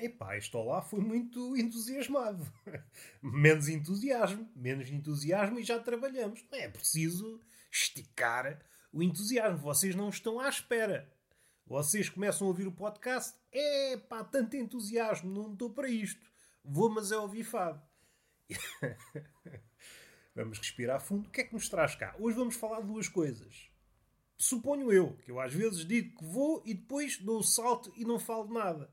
epá, este olá foi muito entusiasmado. menos entusiasmo, menos entusiasmo e já trabalhamos. É preciso esticar o entusiasmo. Vocês não estão à espera. Vocês começam a ouvir o podcast, é pá, tanto entusiasmo, não estou para isto. Vou, mas é ouvir fado. vamos respirar fundo. O que é que nos traz cá? Hoje vamos falar de duas coisas. Suponho eu, que eu às vezes digo que vou e depois dou o salto e não falo de nada.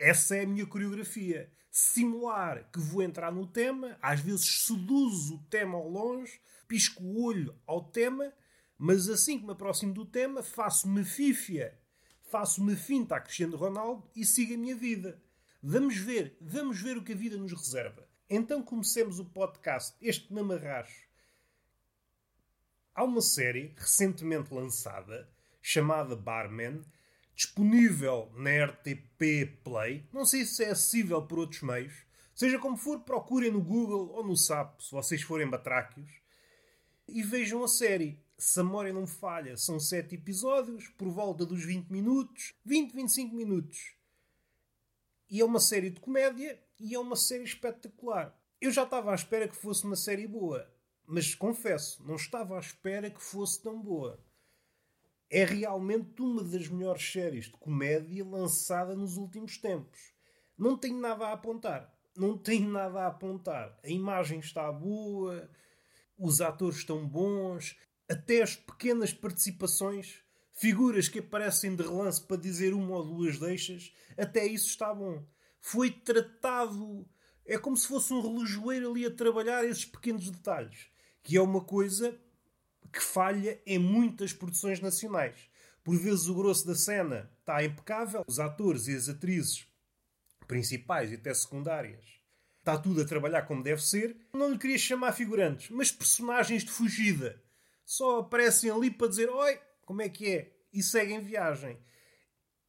Essa é a minha coreografia. Simular que vou entrar no tema, às vezes seduzo o tema ao longe, pisco o olho ao tema, mas assim que me aproximo do tema, faço-me fífia, faço-me finta a Cristiano Ronaldo e sigo a minha vida. Vamos ver, vamos ver o que a vida nos reserva. Então comecemos o podcast, este mamarracho. Há uma série recentemente lançada chamada Barman, disponível na RTP Play. Não sei se é acessível por outros meios. Seja como for, procurem no Google ou no SAP, se vocês forem batráquios, e vejam a série. Se a memória não falha, são 7 episódios, por volta dos 20 minutos, 20, 25 minutos. E é uma série de comédia e é uma série espetacular. Eu já estava à espera que fosse uma série boa, mas confesso, não estava à espera que fosse tão boa. É realmente uma das melhores séries de comédia lançada nos últimos tempos. Não tenho nada a apontar. Não tenho nada a apontar. A imagem está boa, os atores estão bons, até as pequenas participações, figuras que aparecem de relance para dizer uma ou duas deixas, até isso está bom foi tratado. É como se fosse um relojoeiro ali a trabalhar esses pequenos detalhes, que é uma coisa que falha em muitas produções nacionais. Por vezes o grosso da cena está impecável, os atores e as atrizes principais e até secundárias está tudo a trabalhar como deve ser. Não lhe queria chamar figurantes, mas personagens de fugida. Só aparecem ali para dizer: Oi, como é que é? E seguem viagem.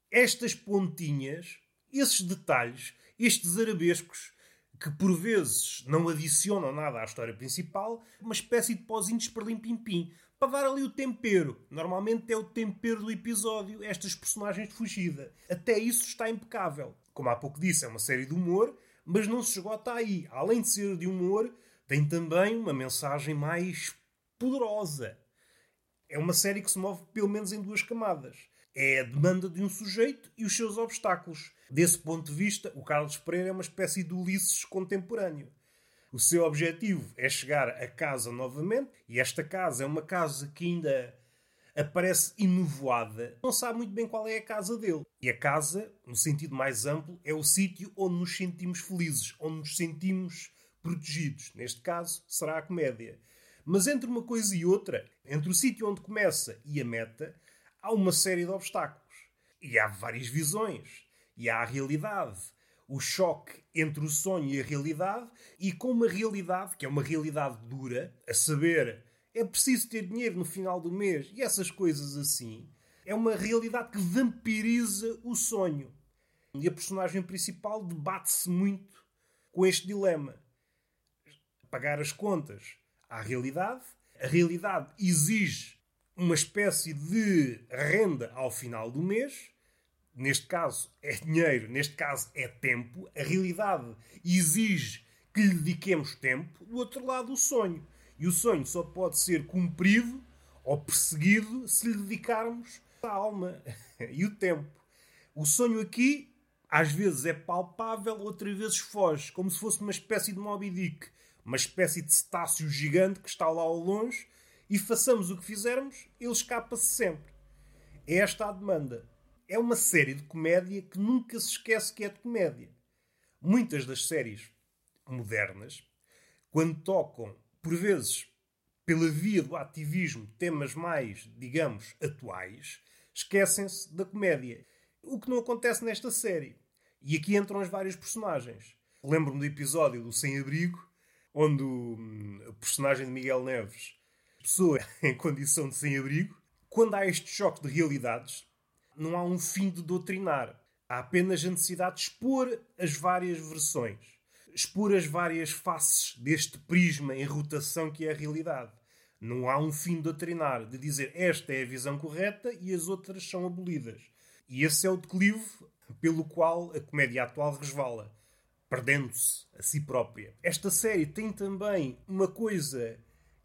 Estas pontinhas esses detalhes, estes arabescos, que por vezes não adicionam nada à história principal, uma espécie de pozinhos para lim-pim-pim, para dar ali o tempero. Normalmente é o tempero do episódio, estas personagens de fugida. Até isso está impecável. Como há pouco disse, é uma série de humor, mas não se esgota aí. Além de ser de humor, tem também uma mensagem mais poderosa. É uma série que se move pelo menos em duas camadas. É a demanda de um sujeito e os seus obstáculos. Desse ponto de vista, o Carlos Pereira é uma espécie de Ulisses contemporâneo. O seu objetivo é chegar a casa novamente, e esta casa é uma casa que ainda aparece inovoada. Não sabe muito bem qual é a casa dele. E a casa, no sentido mais amplo, é o sítio onde nos sentimos felizes, onde nos sentimos protegidos. Neste caso, será a comédia. Mas entre uma coisa e outra, entre o sítio onde começa e a meta, há uma série de obstáculos. E há várias visões e há a realidade. O choque entre o sonho e a realidade, e com uma realidade que é uma realidade dura, a saber, é preciso ter dinheiro no final do mês e essas coisas assim, é uma realidade que vampiriza o sonho. E a personagem principal debate-se muito com este dilema. Pagar as contas à realidade, a realidade exige uma espécie de renda ao final do mês, neste caso é dinheiro, neste caso é tempo, a realidade exige que lhe dediquemos tempo, do outro lado o sonho. E o sonho só pode ser cumprido ou perseguido se lhe dedicarmos a alma e o tempo. O sonho aqui às vezes é palpável, outras vezes foge, como se fosse uma espécie de Moby Dick, uma espécie de cetáceo gigante que está lá ao longe e façamos o que fizermos, ele escapa-se sempre. É esta a demanda é uma série de comédia que nunca se esquece que é de comédia. Muitas das séries modernas, quando tocam, por vezes, pela via do ativismo, temas mais, digamos, atuais, esquecem-se da comédia. O que não acontece nesta série. E aqui entram as várias personagens. Lembro-me do episódio do Sem Abrigo, onde o, hum, personagem de Miguel Neves, pessoa em condição de sem abrigo, quando há este choque de realidades, não há um fim de doutrinar. Há apenas a necessidade de expor as várias versões, expor as várias faces deste prisma em rotação que é a realidade. Não há um fim de doutrinar, de dizer esta é a visão correta e as outras são abolidas. E esse é o declive pelo qual a comédia atual resvala, perdendo-se a si própria. Esta série tem também uma coisa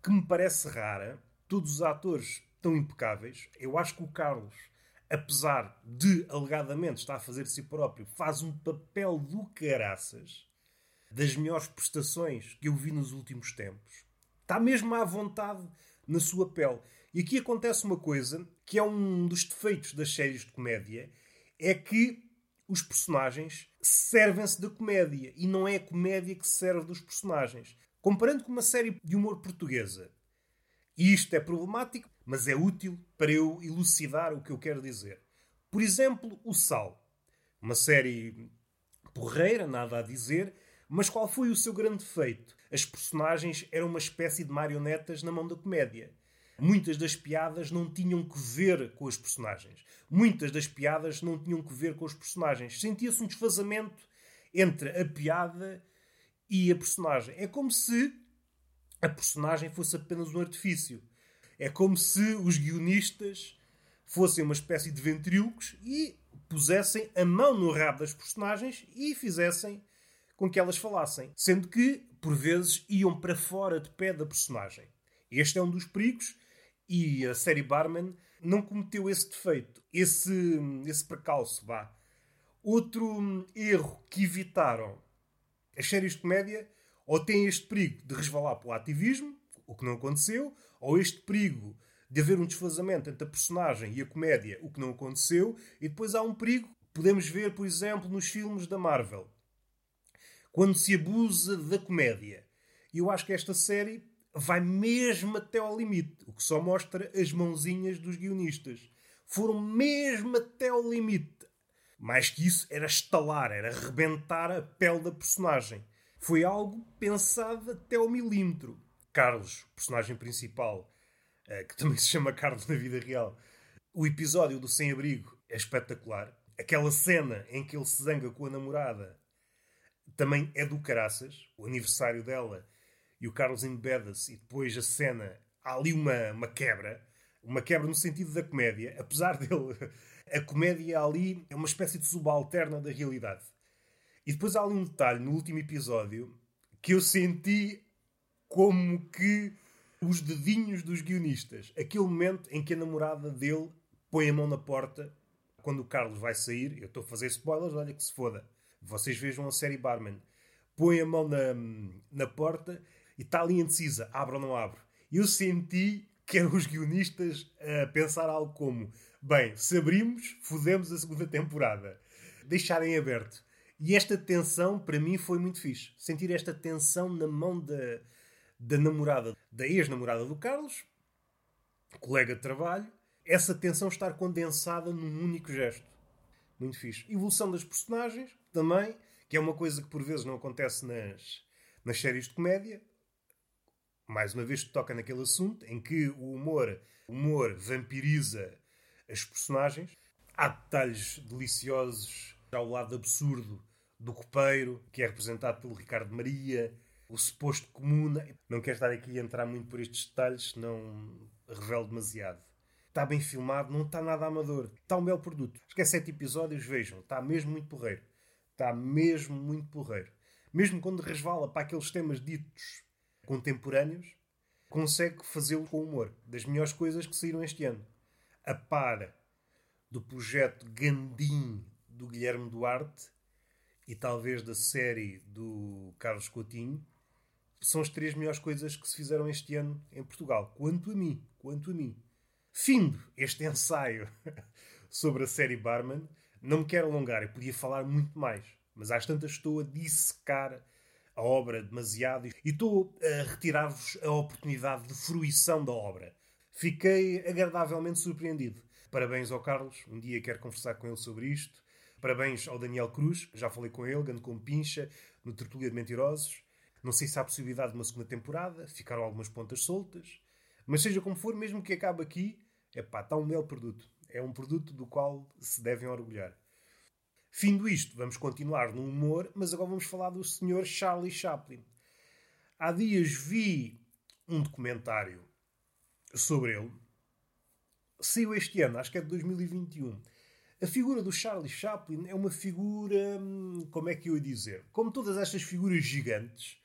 que me parece rara. Todos os atores estão impecáveis. Eu acho que o Carlos, apesar de alegadamente estar a fazer de si próprio, faz um papel do caraças das melhores prestações que eu vi nos últimos tempos. Está mesmo à vontade na sua pele. E aqui acontece uma coisa que é um dos defeitos das séries de comédia, é que os personagens servem-se da comédia e não é a comédia que se serve dos personagens. Comparando com uma série de humor portuguesa, e isto é problemático, mas é útil para eu elucidar o que eu quero dizer. Por exemplo, O Sal. Uma série porreira, nada a dizer, mas qual foi o seu grande defeito? As personagens eram uma espécie de marionetas na mão da comédia. Muitas das piadas não tinham que ver com as personagens. Muitas das piadas não tinham que ver com os personagens. Sentia-se um desfazamento entre a piada e a personagem. É como se a personagem fosse apenas um artifício. É como se os guionistas fossem uma espécie de ventrílocos e pusessem a mão no rabo das personagens e fizessem com que elas falassem, sendo que, por vezes, iam para fora de pé da personagem. Este é um dos perigos e a série Barman não cometeu esse defeito, esse, esse precalço, vá. Outro erro que evitaram as séries de comédia ou têm este perigo de resvalar para o ativismo, o que não aconteceu, ou este perigo de haver um desfazamento entre a personagem e a comédia, o que não aconteceu, e depois há um perigo, podemos ver, por exemplo, nos filmes da Marvel quando se abusa da comédia. E eu acho que esta série vai mesmo até ao limite, o que só mostra as mãozinhas dos guionistas. Foram mesmo até ao limite. Mais que isso, era estalar, era rebentar a pele da personagem. Foi algo pensado até ao milímetro. Carlos, personagem principal, eh, que também se chama Carlos na vida real, o episódio do sem-abrigo é espetacular. Aquela cena em que ele se zanga com a namorada também é do caraças, o aniversário dela, e o Carlos embeda-se, e depois a cena, há ali uma, uma quebra, uma quebra no sentido da comédia, apesar dele, a comédia ali é uma espécie de subalterna da realidade. E depois há ali um detalhe no último episódio que eu senti como que os dedinhos dos guionistas, aquele momento em que a namorada dele põe a mão na porta quando o Carlos vai sair, eu estou a fazer spoilers, olha que se foda vocês vejam a série Barman. Põe a mão na, na porta e está ali indecisa, abre ou não abre. Eu senti que eram os guionistas a pensar algo como: bem, se abrimos, fodemos a segunda temporada. Deixarem aberto. E esta tensão, para mim, foi muito fixe. Sentir esta tensão na mão da, da namorada, da ex-namorada do Carlos, colega de trabalho, essa tensão estar condensada num único gesto. Muito fixe. Evolução das personagens, também, que é uma coisa que por vezes não acontece nas, nas séries de comédia. Mais uma vez toca naquele assunto em que o humor, humor vampiriza as personagens. Há detalhes deliciosos ao lado absurdo do copeiro, que é representado pelo Ricardo Maria, o suposto comuna. Não quero estar aqui a entrar muito por estes detalhes, não revelo demasiado. Está bem filmado, não está nada amador. Está um belo produto. Acho que é sete episódios, vejam. Está mesmo muito porreiro. Está mesmo muito porreiro. Mesmo quando resvala para aqueles temas ditos contemporâneos, consegue fazê-lo com humor. Das melhores coisas que saíram este ano. A par do projeto Gandim do Guilherme Duarte e talvez da série do Carlos Coutinho, são as três melhores coisas que se fizeram este ano em Portugal. Quanto a mim, quanto a mim. Findo este ensaio sobre a série Barman, não me quero alongar, eu podia falar muito mais, mas às tantas estou a dissecar a obra demasiado e estou a retirar-vos a oportunidade de fruição da obra. Fiquei agradavelmente surpreendido. Parabéns ao Carlos, um dia quero conversar com ele sobre isto. Parabéns ao Daniel Cruz, já falei com ele, ando com pincha, no Tertulia de Mentirosos. Não sei se há possibilidade de uma segunda temporada, ficaram algumas pontas soltas. Mas seja como for, mesmo que acabe aqui, é pá, está um belo produto. É um produto do qual se devem orgulhar. Findo isto, vamos continuar no humor, mas agora vamos falar do Sr. Charlie Chaplin. Há dias vi um documentário sobre ele. Saiu este ano, acho que é de 2021. A figura do Charlie Chaplin é uma figura. hum, Como é que eu ia dizer? Como todas estas figuras gigantes,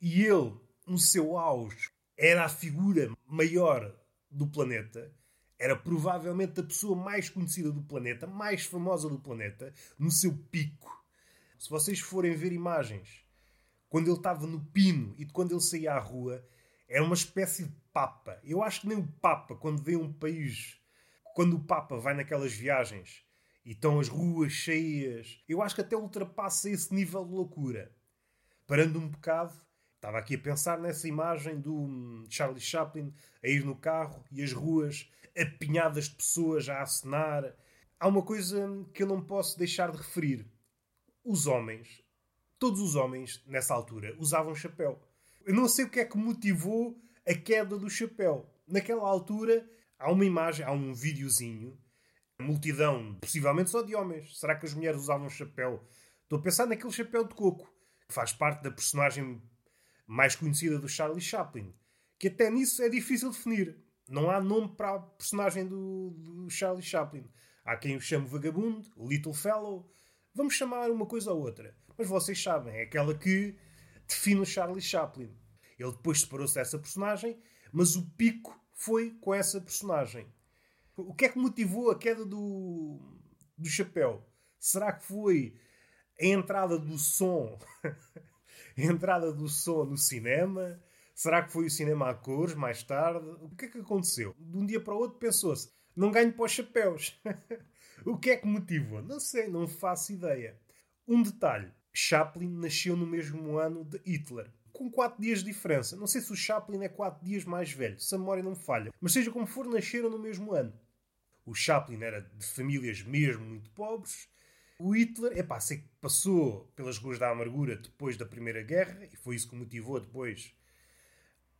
e ele, no seu auge, era a figura maior do planeta, era provavelmente a pessoa mais conhecida do planeta, mais famosa do planeta, no seu pico. Se vocês forem ver imagens, quando ele estava no pino e de quando ele saía à rua, era uma espécie de Papa. Eu acho que nem o Papa, quando vê um país, quando o Papa vai naquelas viagens e estão as ruas cheias, eu acho que até ultrapassa esse nível de loucura. Parando um bocado, estava aqui a pensar nessa imagem do hum, Charlie Chaplin a ir no carro e as ruas apinhadas de pessoas a acenar. Há uma coisa que eu não posso deixar de referir. Os homens, todos os homens nessa altura, usavam chapéu. Eu não sei o que é que motivou a queda do chapéu. Naquela altura, há uma imagem, há um videozinho, multidão, possivelmente só de homens. Será que as mulheres usavam chapéu? Estou a pensar naquele chapéu de coco, que faz parte da personagem mais conhecida do Charlie Chaplin. Que até nisso é difícil definir. Não há nome para a personagem do, do Charlie Chaplin. Há quem o chame vagabundo, o Little Fellow. Vamos chamar uma coisa ou outra. Mas vocês sabem, é aquela que define o Charlie Chaplin. Ele depois separou-se dessa personagem, mas o pico foi com essa personagem. O que é que motivou a queda do, do chapéu? Será que foi a entrada do som? entrada do som no cinema? Será que foi o cinema a cores mais tarde? O que é que aconteceu? De um dia para o outro pensou-se: não ganho para os chapéus. o que é que motivou? Não sei, não faço ideia. Um detalhe: Chaplin nasceu no mesmo ano de Hitler. Com 4 dias de diferença. Não sei se o Chaplin é 4 dias mais velho, se a memória não me falha. Mas seja como for, nasceram no mesmo ano. O Chaplin era de famílias mesmo muito pobres. O Hitler, epá, sei que passou pelas ruas da amargura depois da Primeira Guerra e foi isso que motivou depois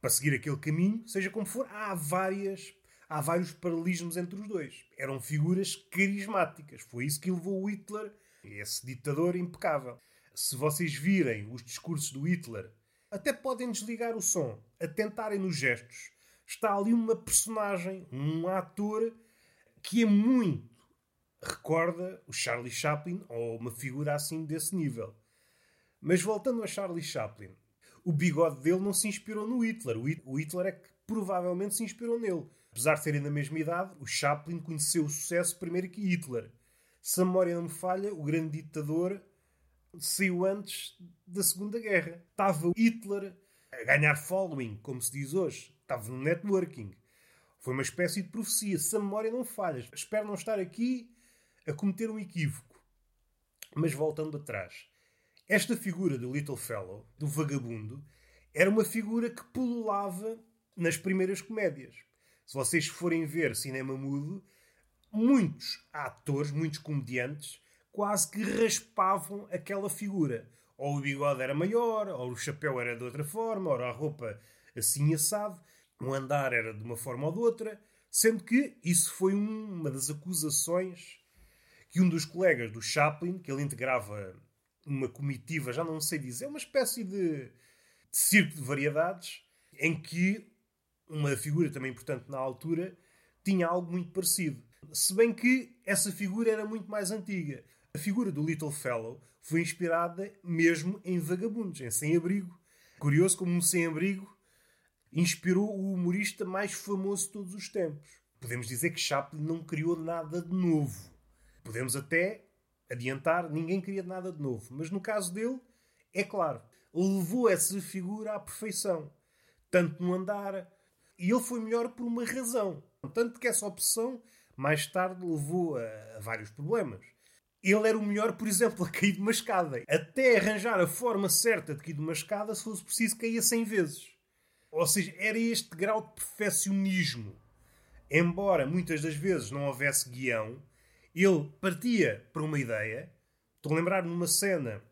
para seguir aquele caminho. Seja como for, há várias, há vários paralelismos entre os dois. Eram figuras carismáticas. Foi isso que levou o Hitler, esse ditador impecável. Se vocês virem os discursos do Hitler, até podem desligar o som, atentarem nos gestos. Está ali uma personagem, um ator que é muito recorda o Charlie Chaplin ou uma figura assim desse nível. Mas voltando a Charlie Chaplin, o bigode dele não se inspirou no Hitler. O Hit- o Hitler é que provavelmente se inspirou nele. Apesar de serem da mesma idade, o Chaplin conheceu o sucesso primeiro que Hitler. Se a memória não me falha, o grande ditador saiu antes da Segunda Guerra. Estava Hitler a ganhar following, como se diz hoje. Estava no networking. Foi uma espécie de profecia. Se a memória não falha, espero não estar aqui a cometer um equívoco. Mas voltando atrás, esta figura do Little Fellow, do vagabundo, era uma figura que pululava nas primeiras comédias. Se vocês forem ver cinema mudo, muitos atores, muitos comediantes, quase que raspavam aquela figura. Ou o bigode era maior, ou o chapéu era de outra forma, ou a roupa assim assado, o andar era de uma forma ou de outra, sendo que isso foi um- uma das acusações que um dos colegas do Chaplin, que ele integrava uma comitiva, já não sei dizer, uma espécie de, de circo de variedades, em que uma figura também importante na altura tinha algo muito parecido. Se bem que essa figura era muito mais antiga. A figura do Little Fellow foi inspirada mesmo em vagabundos, em sem-abrigo. Curioso como um sem-abrigo inspirou o humorista mais famoso de todos os tempos. Podemos dizer que Chaplin não criou nada de novo. Podemos até adiantar, ninguém cria nada de novo. Mas no caso dele, é claro, levou essa figura à perfeição. Tanto no andar. E ele foi melhor por uma razão. Tanto que essa opção, mais tarde, levou a, a vários problemas. Ele era o melhor, por exemplo, a cair de uma escada. Até arranjar a forma certa de cair de uma escada, se fosse preciso, caía 100 vezes. Ou seja, era este grau de perfeccionismo. Embora muitas das vezes não houvesse guião, ele partia para uma ideia. Estou a lembrar numa cena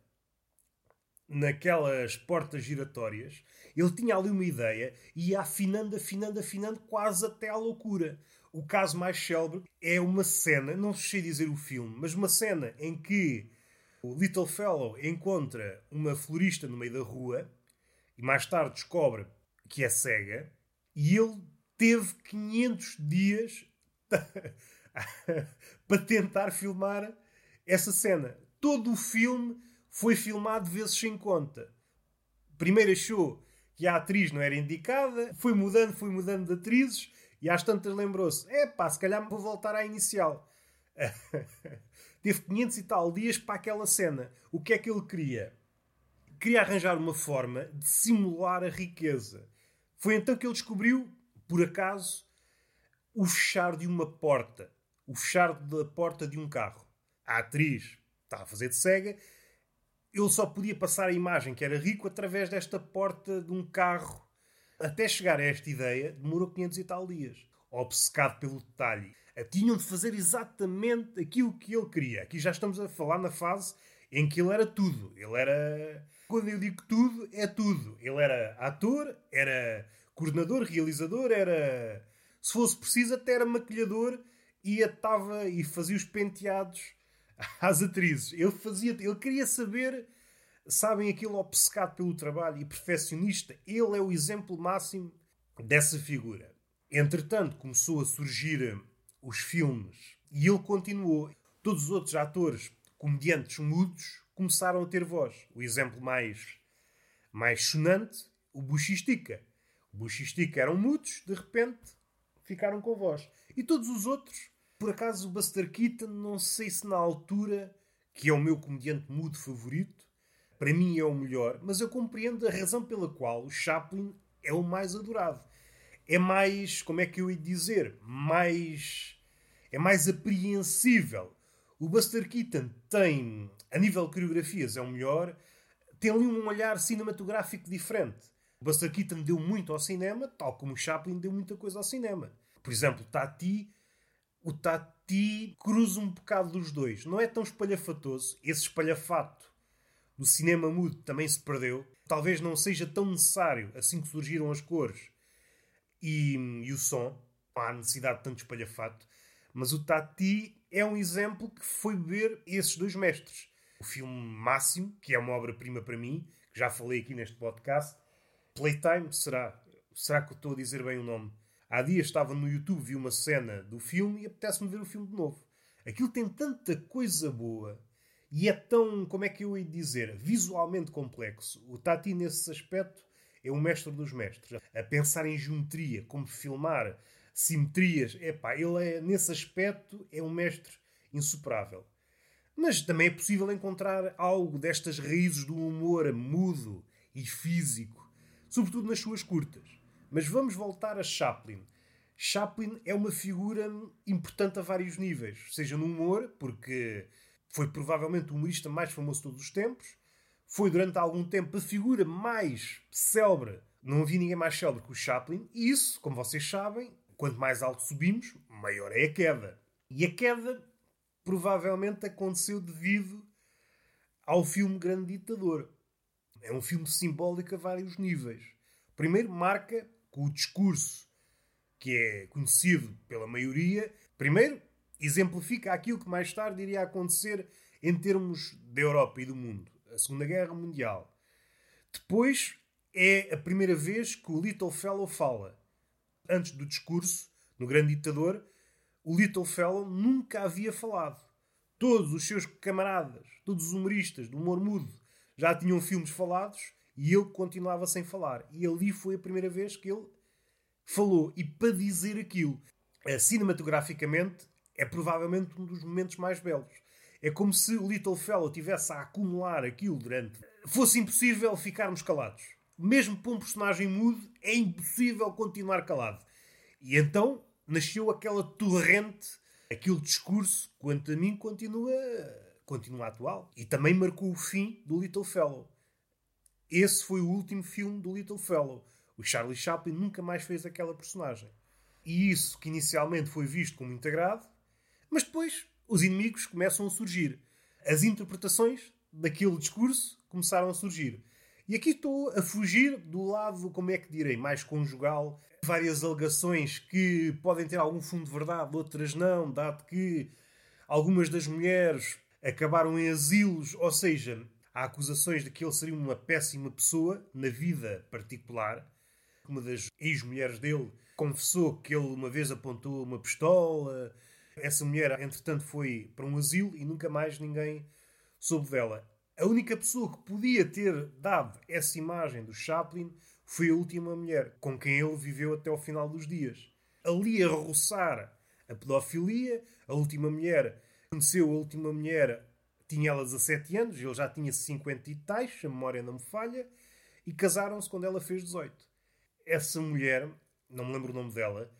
naquelas portas giratórias, ele tinha ali uma ideia e ia afinando, afinando, afinando, quase até à loucura. O caso mais célebre é uma cena, não sei dizer o filme, mas uma cena em que o Little Fellow encontra uma florista no meio da rua e mais tarde descobre que é cega e ele teve 500 dias para tentar filmar essa cena. Todo o filme foi filmado vezes sem conta. Primeiro achou que a atriz não era indicada, foi mudando, foi mudando de atrizes e às tantas lembrou-se: é pá, se calhar vou voltar à inicial. Teve 500 e tal dias para aquela cena. O que é que ele queria? Queria arranjar uma forma de simular a riqueza. Foi então que ele descobriu, por acaso, o fechar de uma porta. O fechar da porta de um carro. A atriz estava a fazer de cega. Ele só podia passar a imagem que era rico através desta porta de um carro. Até chegar a esta ideia, demorou 500 e tal dias. Obcecado pelo detalhe tinham de fazer exatamente aquilo que ele queria. Aqui já estamos a falar na fase em que ele era tudo. Ele era. Quando eu digo tudo, é tudo. Ele era ator, era coordenador, realizador, era. Se fosse preciso, até era maquilhador e atava e fazia os penteados às atrizes. Ele fazia. Ele queria saber. Sabem aquilo obcecado pelo trabalho e perfeccionista? Ele é o exemplo máximo dessa figura. Entretanto, começou a surgir os filmes. E ele continuou. Todos os outros atores, comediantes mudos, começaram a ter voz. O exemplo mais, mais sonante, o Buxistica. O Buxistica eram mudos, de repente ficaram com voz. E todos os outros, por acaso o Buster Keaton, não sei se na altura, que é o meu comediante mudo favorito, para mim é o melhor, mas eu compreendo a razão pela qual o Chaplin é o mais adorado é mais, como é que eu ia dizer, mais é mais apreensível. O Buster Keaton tem, a nível de coreografias, é o melhor, tem ali um olhar cinematográfico diferente. O Buster Keaton deu muito ao cinema, tal como o Chaplin deu muita coisa ao cinema. Por exemplo, Tati, o Tati cruza um bocado dos dois. Não é tão espalhafatoso. Esse espalhafato do cinema mudo também se perdeu. Talvez não seja tão necessário assim que surgiram as cores e, e o som. Não há necessidade de tanto espalhafato. Mas o Tati é um exemplo que foi beber esses dois mestres. O filme Máximo, que é uma obra-prima para mim, que já falei aqui neste podcast. Playtime, será? Será que eu estou a dizer bem o nome? Há dias estava no YouTube, vi uma cena do filme e apetece-me ver o filme de novo. Aquilo tem tanta coisa boa e é tão, como é que eu ia dizer, visualmente complexo. O Tati, nesse aspecto, é o mestre dos mestres. A pensar em geometria, como filmar simetrias, epá, ele é, nesse aspecto é um mestre insuperável. Mas também é possível encontrar algo destas raízes do humor mudo e físico, sobretudo nas suas curtas. Mas vamos voltar a Chaplin. Chaplin é uma figura importante a vários níveis, seja no humor, porque foi provavelmente o humorista mais famoso de todos os tempos, foi durante algum tempo a figura mais célebre. Não havia ninguém mais célebre que o Chaplin, e isso, como vocês sabem, quanto mais alto subimos, maior é a queda. E a queda provavelmente aconteceu devido ao filme Grande Ditador. É um filme simbólico a vários níveis. Primeiro, marca com o discurso que é conhecido pela maioria. Primeiro, exemplifica aquilo que mais tarde iria acontecer em termos da Europa e do mundo a Segunda Guerra Mundial. Depois é a primeira vez que o Little Fellow fala. Antes do discurso, no Grande Ditador, o Little Fellow nunca havia falado. Todos os seus camaradas, todos os humoristas do humor mudo, já tinham filmes falados e ele continuava sem falar. E ali foi a primeira vez que ele falou. E para dizer aquilo, cinematograficamente, é provavelmente um dos momentos mais belos. É como se o Little Fellow tivesse a acumular aquilo durante. Fosse impossível ficarmos calados. Mesmo para um personagem mudo, é impossível continuar calado. E então nasceu aquela torrente, aquele discurso, quanto a mim, continua, continua atual. E também marcou o fim do Little Fellow. Esse foi o último filme do Little Fellow. O Charlie Chaplin nunca mais fez aquela personagem. E isso, que inicialmente foi visto como integrado, mas depois os inimigos começam a surgir. As interpretações daquele discurso começaram a surgir. E aqui estou a fugir do lado, como é que direi, mais conjugal. Várias alegações que podem ter algum fundo de verdade, outras não, dado que algumas das mulheres acabaram em asilos, ou seja, há acusações de que ele seria uma péssima pessoa na vida particular. Uma das ex-mulheres dele confessou que ele uma vez apontou uma pistola Essa mulher, entretanto, foi para um asilo e nunca mais ninguém soube dela. A única pessoa que podia ter dado essa imagem do Chaplin foi a última mulher com quem ele viveu até ao final dos dias. Ali a roçar a pedofilia, a última mulher conheceu a última mulher, tinha ela 17 anos, ele já tinha 50 e tais, a memória não me falha, e casaram-se quando ela fez 18. Essa mulher, não me lembro o nome dela,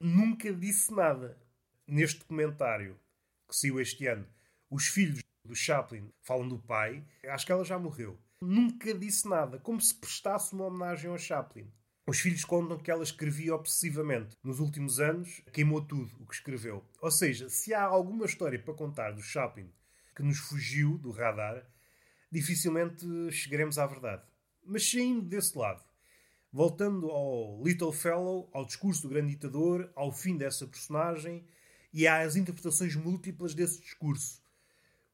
nunca disse nada. Neste documentário que saiu este ano, os filhos do Chaplin falam do pai, acho que ela já morreu. Nunca disse nada, como se prestasse uma homenagem ao Chaplin. Os filhos contam que ela escrevia obsessivamente. Nos últimos anos, queimou tudo o que escreveu. Ou seja, se há alguma história para contar do Chaplin que nos fugiu do radar, dificilmente chegaremos à verdade. Mas saindo desse lado, voltando ao Little Fellow, ao discurso do grande ditador, ao fim dessa personagem e às interpretações múltiplas desse discurso.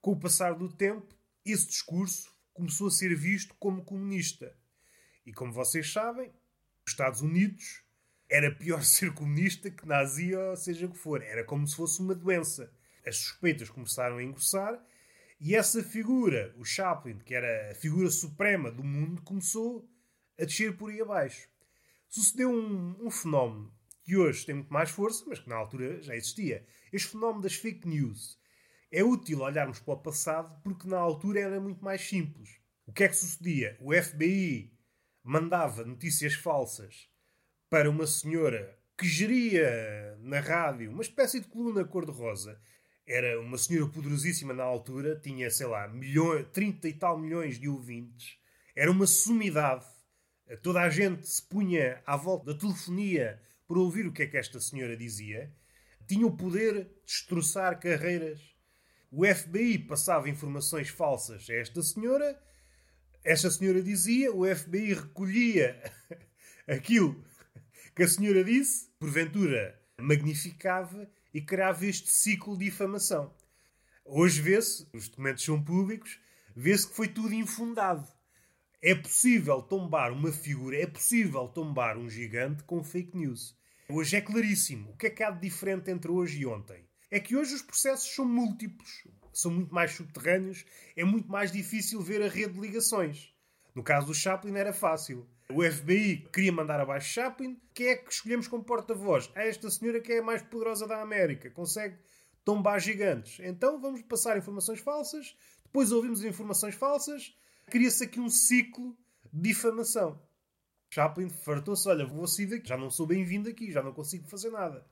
Com o passar do tempo, esse discurso começou a ser visto como comunista. E como vocês sabem, os Estados Unidos era pior ser comunista que nazi ou seja o que for. Era como se fosse uma doença. As suspeitas começaram a engrossar e essa figura, o Chaplin, que era a figura suprema do mundo, começou a descer por aí abaixo. Sucedeu um, um fenómeno que hoje tem muito mais força, mas que na altura já existia. Este fenómeno das fake news. É útil olharmos para o passado porque na altura era muito mais simples. O que é que sucedia? O FBI mandava notícias falsas para uma senhora que geria na rádio uma espécie de coluna cor-de-rosa. Era uma senhora poderosíssima na altura, tinha, sei lá, milhões, 30 e tal milhões de ouvintes. Era uma sumidade. Toda a gente se punha à volta da telefonia para ouvir o que é que esta senhora dizia. Tinha o poder de destroçar carreiras o FBI passava informações falsas a esta senhora, esta senhora dizia, o FBI recolhia aquilo que a senhora disse, porventura magnificava e criava este ciclo de difamação. Hoje vê-se, os documentos são públicos, vê-se que foi tudo infundado. É possível tombar uma figura, é possível tombar um gigante com fake news. Hoje é claríssimo. O que é que há de diferente entre hoje e ontem? é que hoje os processos são múltiplos, são muito mais subterrâneos, é muito mais difícil ver a rede de ligações. No caso do Chaplin era fácil. O FBI queria mandar abaixo Chaplin. Quem é que escolhemos como porta-voz? É esta senhora que é a mais poderosa da América. Consegue tombar gigantes. Então vamos passar informações falsas. Depois ouvimos informações falsas. Cria-se aqui um ciclo de difamação. Chaplin fartou-se. Olha, vou sair daqui. Já não sou bem-vindo aqui. Já não consigo fazer nada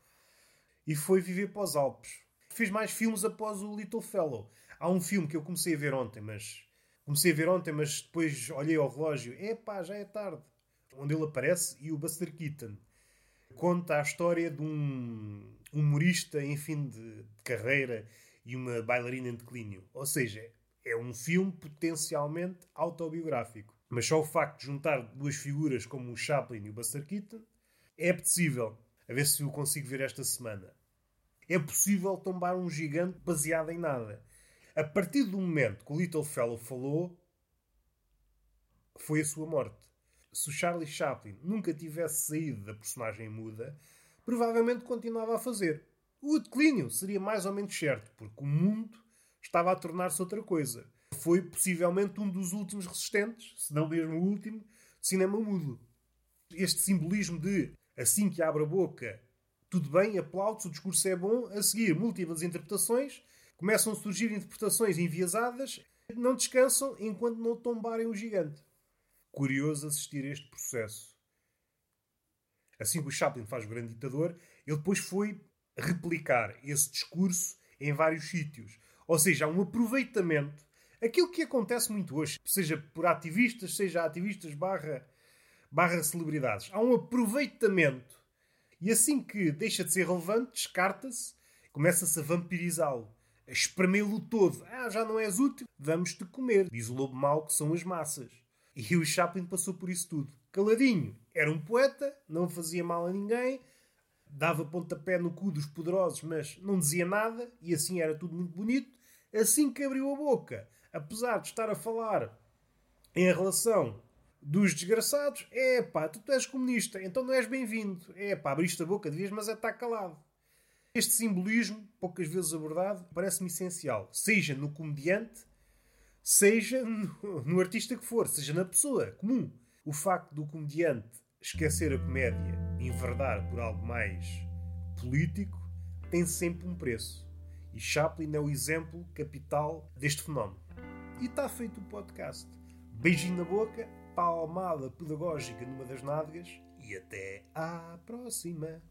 e foi viver para os Alpes. Fiz mais filmes após o Little Fellow. Há um filme que eu comecei a ver ontem, mas comecei a ver ontem, mas depois olhei ao relógio. Epá, já é tarde. Onde ele aparece e o Buster Keaton conta a história de um humorista em fim de, de carreira e uma bailarina em declínio. Ou seja, é um filme potencialmente autobiográfico. Mas só o facto de juntar duas figuras como o Chaplin e o Buster Keaton é apetecível. A ver se o consigo ver esta semana é possível tombar um gigante baseado em nada. A partir do momento que o Little Fellow falou, foi a sua morte. Se o Charlie Chaplin nunca tivesse saído da personagem muda, provavelmente continuava a fazer. O declínio seria mais ou menos certo, porque o mundo estava a tornar-se outra coisa. Foi possivelmente um dos últimos resistentes, se não mesmo o último, cinema mudo. Este simbolismo de assim que abre a boca tudo bem, aplaude-se, o discurso é bom. A seguir, múltiplas interpretações. Começam a surgir interpretações enviesadas. Não descansam enquanto não tombarem o gigante. Curioso assistir a este processo. Assim que o Chaplin faz o grande ditador, ele depois foi replicar esse discurso em vários sítios. Ou seja, há um aproveitamento. Aquilo que acontece muito hoje, seja por ativistas, seja ativistas barra, barra celebridades. Há um aproveitamento e assim que deixa de ser relevante, descarta-se, começa-se a vampirizá-lo, espremê-lo todo. Ah, já não és útil, vamos-te comer. Diz o lobo mau que são as massas. E o Chaplin passou por isso tudo. Caladinho, era um poeta, não fazia mal a ninguém, dava pontapé no cu dos poderosos, mas não dizia nada, e assim era tudo muito bonito. Assim que abriu a boca, apesar de estar a falar em relação dos desgraçados, é pá, tu, tu és comunista, então não és bem-vindo. É pá, abriste a boca, devias, mas é estar calado. Este simbolismo, poucas vezes abordado, parece-me essencial. Seja no comediante, seja no, no artista que for, seja na pessoa comum. O facto do comediante esquecer a comédia, enverdar por algo mais político, tem sempre um preço. E Chaplin é o exemplo capital deste fenómeno. E está feito o podcast. Beijinho na boca, palmada pedagógica numa das nádegas e até à próxima.